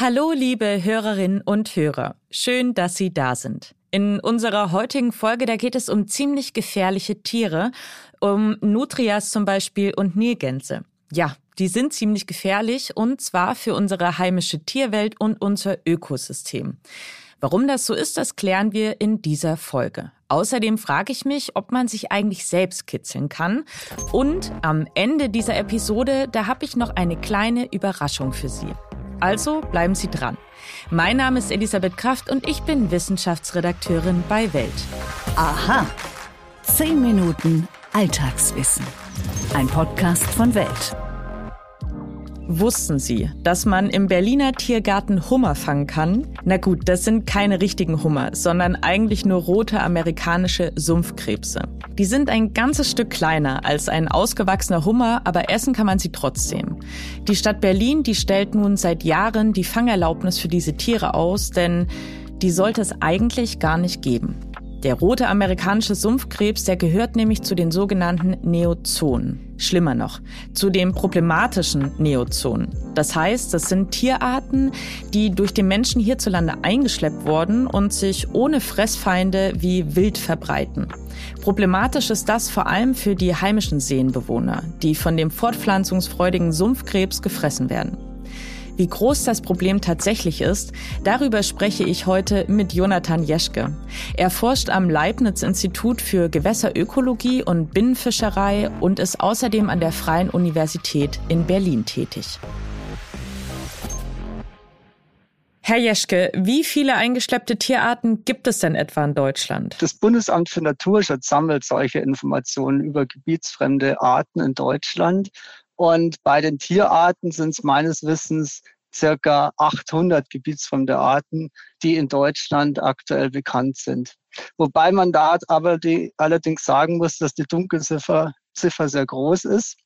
Hallo, liebe Hörerinnen und Hörer. Schön, dass Sie da sind. In unserer heutigen Folge, da geht es um ziemlich gefährliche Tiere, um Nutrias zum Beispiel und Nilgänse. Ja, die sind ziemlich gefährlich und zwar für unsere heimische Tierwelt und unser Ökosystem. Warum das so ist, das klären wir in dieser Folge. Außerdem frage ich mich, ob man sich eigentlich selbst kitzeln kann. Und am Ende dieser Episode, da habe ich noch eine kleine Überraschung für Sie. Also bleiben Sie dran. Mein Name ist Elisabeth Kraft und ich bin Wissenschaftsredakteurin bei Welt. Aha. Zehn Minuten Alltagswissen. Ein Podcast von Welt. Wussten Sie, dass man im Berliner Tiergarten Hummer fangen kann? Na gut, das sind keine richtigen Hummer, sondern eigentlich nur rote amerikanische Sumpfkrebse. Die sind ein ganzes Stück kleiner als ein ausgewachsener Hummer, aber essen kann man sie trotzdem. Die Stadt Berlin, die stellt nun seit Jahren die Fangerlaubnis für diese Tiere aus, denn die sollte es eigentlich gar nicht geben. Der rote amerikanische Sumpfkrebs, der gehört nämlich zu den sogenannten Neozonen. Schlimmer noch, zu den problematischen Neozonen. Das heißt, das sind Tierarten, die durch den Menschen hierzulande eingeschleppt wurden und sich ohne Fressfeinde wie wild verbreiten. Problematisch ist das vor allem für die heimischen Seenbewohner, die von dem fortpflanzungsfreudigen Sumpfkrebs gefressen werden. Wie groß das Problem tatsächlich ist, darüber spreche ich heute mit Jonathan Jeschke. Er forscht am Leibniz-Institut für Gewässerökologie und Binnenfischerei und ist außerdem an der Freien Universität in Berlin tätig. Herr Jeschke, wie viele eingeschleppte Tierarten gibt es denn etwa in Deutschland? Das Bundesamt für Naturschutz sammelt solche Informationen über gebietsfremde Arten in Deutschland. Und bei den Tierarten sind es meines Wissens circa 800 gebietsfremde Arten, die in Deutschland aktuell bekannt sind. Wobei man da aber die, allerdings sagen muss, dass die Dunkelziffer Ziffer sehr groß ist.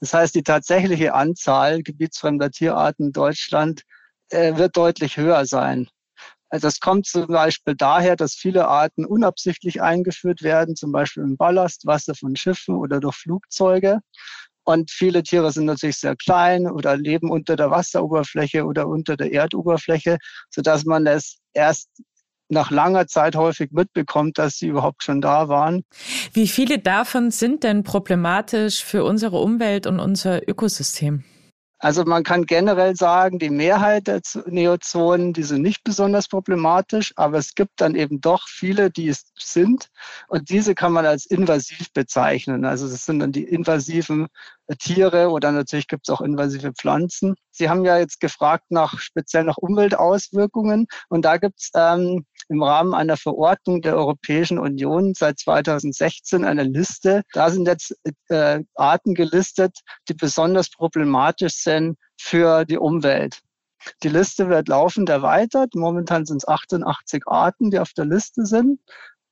Das heißt, die tatsächliche Anzahl gebietsfremder Tierarten in Deutschland äh, wird deutlich höher sein. Also das kommt zum Beispiel daher, dass viele Arten unabsichtlich eingeführt werden, zum Beispiel im Ballastwasser von Schiffen oder durch Flugzeuge. Und viele Tiere sind natürlich sehr klein oder leben unter der Wasseroberfläche oder unter der Erdoberfläche, sodass man es erst nach langer Zeit häufig mitbekommt, dass sie überhaupt schon da waren. Wie viele davon sind denn problematisch für unsere Umwelt und unser Ökosystem? Also man kann generell sagen, die Mehrheit der Neozonen, die sind nicht besonders problematisch, aber es gibt dann eben doch viele, die es sind. Und diese kann man als invasiv bezeichnen. Also das sind dann die invasiven Tiere oder natürlich gibt es auch invasive Pflanzen. Sie haben ja jetzt gefragt nach speziell nach Umweltauswirkungen und da gibt es ähm, im Rahmen einer Verordnung der Europäischen Union seit 2016 eine Liste. Da sind jetzt äh, Arten gelistet, die besonders problematisch sind für die Umwelt. Die Liste wird laufend erweitert. Momentan sind es 88 Arten, die auf der Liste sind.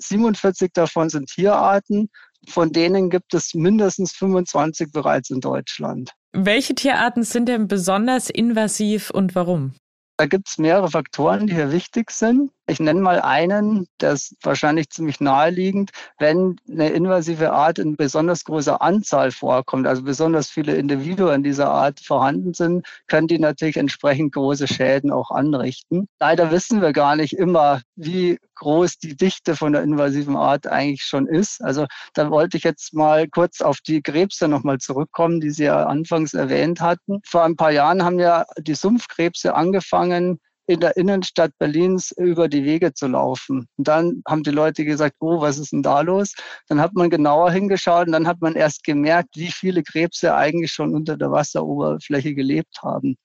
47 davon sind Tierarten von denen gibt es mindestens 25 bereits in Deutschland. Welche Tierarten sind denn besonders invasiv und warum? Da gibt es mehrere Faktoren, die hier wichtig sind. Ich nenne mal einen, der ist wahrscheinlich ziemlich naheliegend. Wenn eine invasive Art in besonders großer Anzahl vorkommt, also besonders viele Individuen dieser Art vorhanden sind, können die natürlich entsprechend große Schäden auch anrichten. Leider wissen wir gar nicht immer, wie groß die Dichte von der invasiven Art eigentlich schon ist. Also da wollte ich jetzt mal kurz auf die Krebse nochmal zurückkommen, die Sie ja anfangs erwähnt hatten. Vor ein paar Jahren haben ja die Sumpfkrebse angefangen, in der Innenstadt Berlins über die Wege zu laufen. Und dann haben die Leute gesagt, oh, was ist denn da los? Dann hat man genauer hingeschaut und dann hat man erst gemerkt, wie viele Krebse eigentlich schon unter der Wasseroberfläche gelebt haben.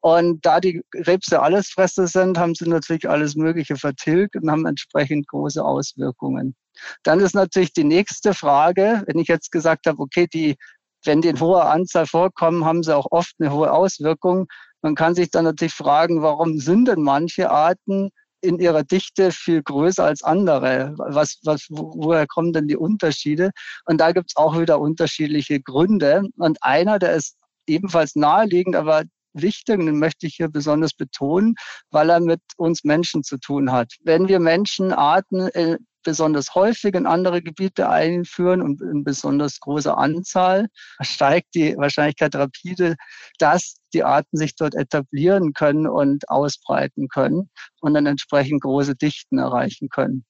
Und da die Krebse Allesfresser sind, haben sie natürlich alles Mögliche vertilgt und haben entsprechend große Auswirkungen. Dann ist natürlich die nächste Frage, wenn ich jetzt gesagt habe, okay, die, wenn die in hoher Anzahl vorkommen, haben sie auch oft eine hohe Auswirkung. Man kann sich dann natürlich fragen, warum sind denn manche Arten in ihrer Dichte viel größer als andere? Was, was, woher kommen denn die Unterschiede? Und da gibt es auch wieder unterschiedliche Gründe. Und einer, der ist ebenfalls naheliegend, aber wichtig den möchte ich hier besonders betonen, weil er mit uns Menschen zu tun hat. Wenn wir Menschen Arten äh, besonders häufig in andere Gebiete einführen und in besonders großer Anzahl, steigt die Wahrscheinlichkeit rapide, dass die Arten sich dort etablieren können und ausbreiten können und dann entsprechend große Dichten erreichen können.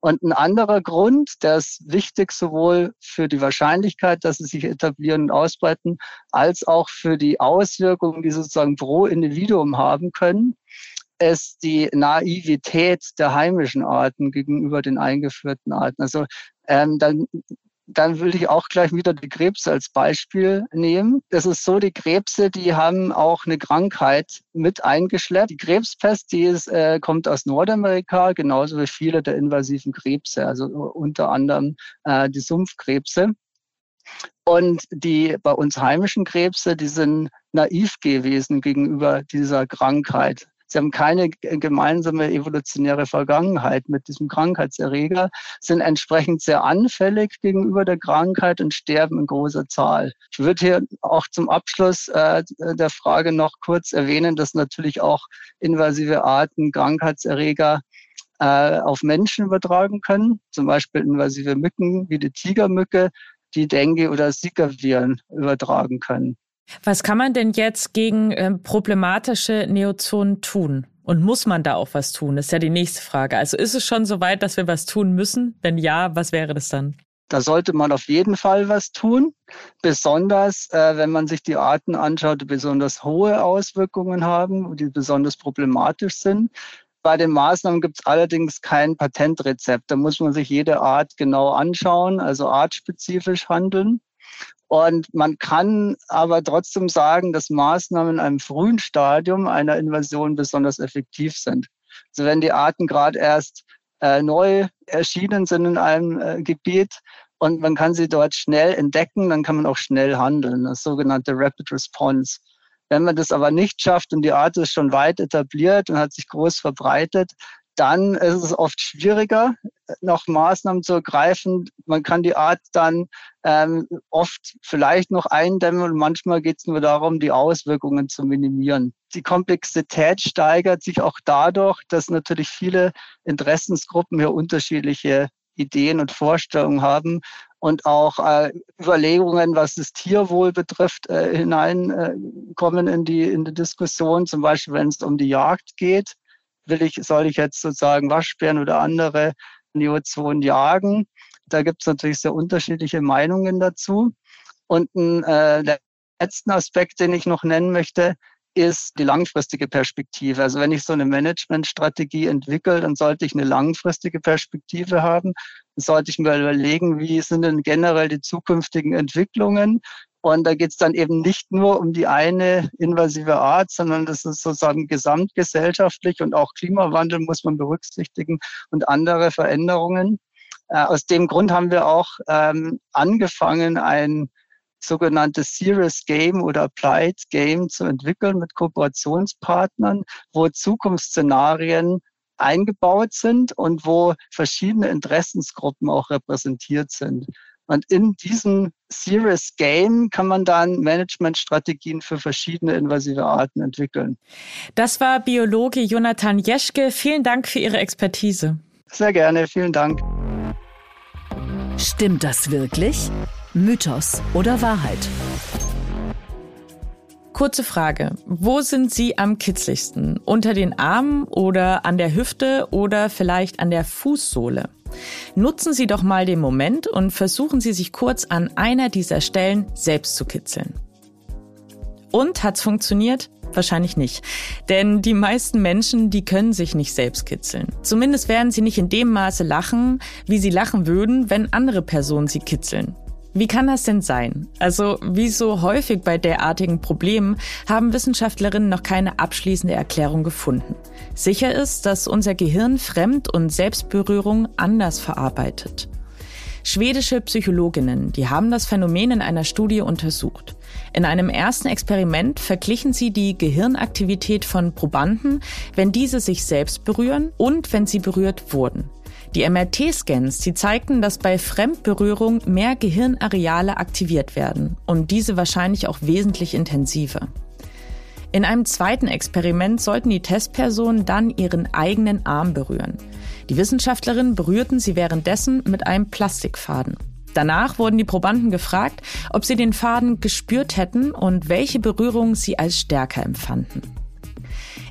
Und ein anderer Grund, der ist wichtig sowohl für die Wahrscheinlichkeit, dass sie sich etablieren und ausbreiten, als auch für die Auswirkungen, die sozusagen pro Individuum haben können, ist die Naivität der heimischen Arten gegenüber den eingeführten Arten. Also ähm, dann dann will ich auch gleich wieder die Krebse als Beispiel nehmen. Es ist so, die Krebse, die haben auch eine Krankheit mit eingeschleppt. Die Krebspest, die ist, äh, kommt aus Nordamerika, genauso wie viele der invasiven Krebse, also unter anderem äh, die Sumpfkrebse. Und die bei uns heimischen Krebse, die sind naiv gewesen gegenüber dieser Krankheit. Sie haben keine gemeinsame evolutionäre Vergangenheit mit diesem Krankheitserreger, sind entsprechend sehr anfällig gegenüber der Krankheit und sterben in großer Zahl. Ich würde hier auch zum Abschluss äh, der Frage noch kurz erwähnen, dass natürlich auch invasive Arten Krankheitserreger äh, auf Menschen übertragen können, zum Beispiel invasive Mücken wie die Tigermücke, die Dengue oder Zika-Viren übertragen können. Was kann man denn jetzt gegen äh, problematische Neozonen tun? Und muss man da auch was tun? Das ist ja die nächste Frage. Also ist es schon so weit, dass wir was tun müssen? Wenn ja, was wäre das dann? Da sollte man auf jeden Fall was tun, besonders äh, wenn man sich die Arten anschaut, die besonders hohe Auswirkungen haben, die besonders problematisch sind. Bei den Maßnahmen gibt es allerdings kein Patentrezept. Da muss man sich jede Art genau anschauen, also artspezifisch handeln. Und man kann aber trotzdem sagen, dass Maßnahmen in einem frühen Stadium einer Invasion besonders effektiv sind. Also wenn die Arten gerade erst äh, neu erschienen sind in einem äh, Gebiet und man kann sie dort schnell entdecken, dann kann man auch schnell handeln, das sogenannte Rapid Response. Wenn man das aber nicht schafft und die Art ist schon weit etabliert und hat sich groß verbreitet, dann ist es oft schwieriger, noch Maßnahmen zu ergreifen. Man kann die Art dann ähm, oft vielleicht noch eindämmen und manchmal geht es nur darum, die Auswirkungen zu minimieren. Die Komplexität steigert sich auch dadurch, dass natürlich viele Interessensgruppen hier unterschiedliche Ideen und Vorstellungen haben und auch äh, Überlegungen, was das Tierwohl betrifft, äh, hineinkommen äh, in die in die Diskussion. Zum Beispiel, wenn es um die Jagd geht will ich, soll ich jetzt sozusagen Waschbären oder andere Neozonen jagen? Da gibt es natürlich sehr unterschiedliche Meinungen dazu. Und ein äh, letzten Aspekt, den ich noch nennen möchte, ist die langfristige Perspektive. Also wenn ich so eine Managementstrategie entwickle, dann sollte ich eine langfristige Perspektive haben. Dann sollte ich mir überlegen, wie sind denn generell die zukünftigen Entwicklungen? Und da geht es dann eben nicht nur um die eine invasive Art, sondern das ist sozusagen gesamtgesellschaftlich und auch Klimawandel muss man berücksichtigen und andere Veränderungen. Äh, aus dem Grund haben wir auch ähm, angefangen, ein sogenanntes Serious Game oder Applied Game zu entwickeln mit Kooperationspartnern, wo Zukunftsszenarien eingebaut sind und wo verschiedene Interessensgruppen auch repräsentiert sind. Und in diesem Serious Game kann man dann Managementstrategien für verschiedene invasive Arten entwickeln. Das war Biologe Jonathan Jeschke. Vielen Dank für Ihre Expertise. Sehr gerne, vielen Dank. Stimmt das wirklich? Mythos oder Wahrheit? Kurze Frage. Wo sind Sie am kitzligsten? Unter den Armen oder an der Hüfte oder vielleicht an der Fußsohle? Nutzen Sie doch mal den Moment und versuchen Sie sich kurz an einer dieser Stellen selbst zu kitzeln. Und hat's funktioniert? Wahrscheinlich nicht. Denn die meisten Menschen, die können sich nicht selbst kitzeln. Zumindest werden sie nicht in dem Maße lachen, wie sie lachen würden, wenn andere Personen sie kitzeln. Wie kann das denn sein? Also, wie so häufig bei derartigen Problemen haben Wissenschaftlerinnen noch keine abschließende Erklärung gefunden. Sicher ist, dass unser Gehirn Fremd- und Selbstberührung anders verarbeitet. Schwedische Psychologinnen, die haben das Phänomen in einer Studie untersucht. In einem ersten Experiment verglichen sie die Gehirnaktivität von Probanden, wenn diese sich selbst berühren und wenn sie berührt wurden. Die MRT-Scans, die zeigten, dass bei Fremdberührung mehr Gehirnareale aktiviert werden und diese wahrscheinlich auch wesentlich intensiver. In einem zweiten Experiment sollten die Testpersonen dann ihren eigenen Arm berühren. Die Wissenschaftlerinnen berührten sie währenddessen mit einem Plastikfaden. Danach wurden die Probanden gefragt, ob sie den Faden gespürt hätten und welche Berührung sie als stärker empfanden.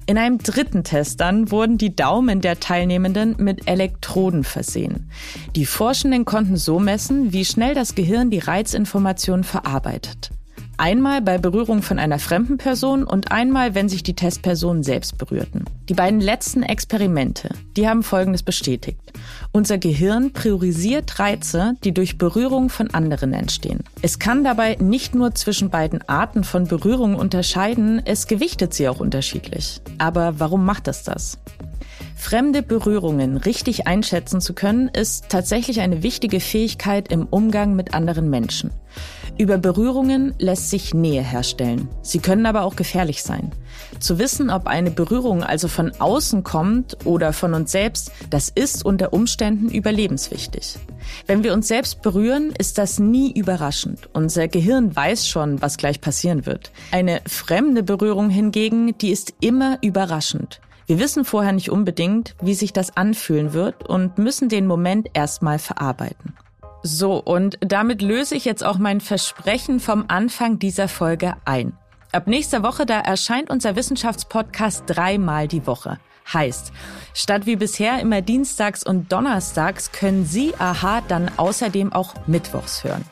In einem dritten Test dann wurden die Daumen der Teilnehmenden mit Elektroden versehen. Die Forschenden konnten so messen, wie schnell das Gehirn die Reizinformation verarbeitet. Einmal bei Berührung von einer fremden Person und einmal, wenn sich die Testpersonen selbst berührten. Die beiden letzten Experimente, die haben Folgendes bestätigt. Unser Gehirn priorisiert Reize, die durch Berührung von anderen entstehen. Es kann dabei nicht nur zwischen beiden Arten von Berührung unterscheiden, es gewichtet sie auch unterschiedlich. Aber warum macht es das? Fremde Berührungen richtig einschätzen zu können, ist tatsächlich eine wichtige Fähigkeit im Umgang mit anderen Menschen. Über Berührungen lässt sich Nähe herstellen. Sie können aber auch gefährlich sein. Zu wissen, ob eine Berührung also von außen kommt oder von uns selbst, das ist unter Umständen überlebenswichtig. Wenn wir uns selbst berühren, ist das nie überraschend. Unser Gehirn weiß schon, was gleich passieren wird. Eine fremde Berührung hingegen, die ist immer überraschend. Wir wissen vorher nicht unbedingt, wie sich das anfühlen wird und müssen den Moment erstmal verarbeiten. So, und damit löse ich jetzt auch mein Versprechen vom Anfang dieser Folge ein. Ab nächster Woche, da erscheint unser Wissenschaftspodcast dreimal die Woche. Heißt, statt wie bisher immer dienstags und donnerstags können Sie Aha dann außerdem auch mittwochs hören.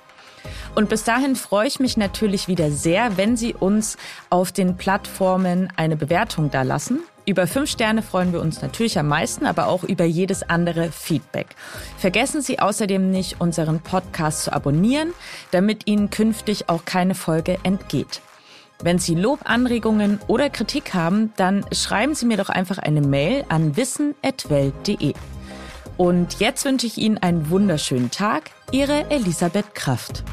Und bis dahin freue ich mich natürlich wieder sehr, wenn Sie uns auf den Plattformen eine Bewertung da lassen. Über fünf Sterne freuen wir uns natürlich am meisten, aber auch über jedes andere Feedback. Vergessen Sie außerdem nicht, unseren Podcast zu abonnieren, damit Ihnen künftig auch keine Folge entgeht. Wenn Sie Lob, Anregungen oder Kritik haben, dann schreiben Sie mir doch einfach eine Mail an wissen.welt.de. Und jetzt wünsche ich Ihnen einen wunderschönen Tag. Ihre Elisabeth Kraft.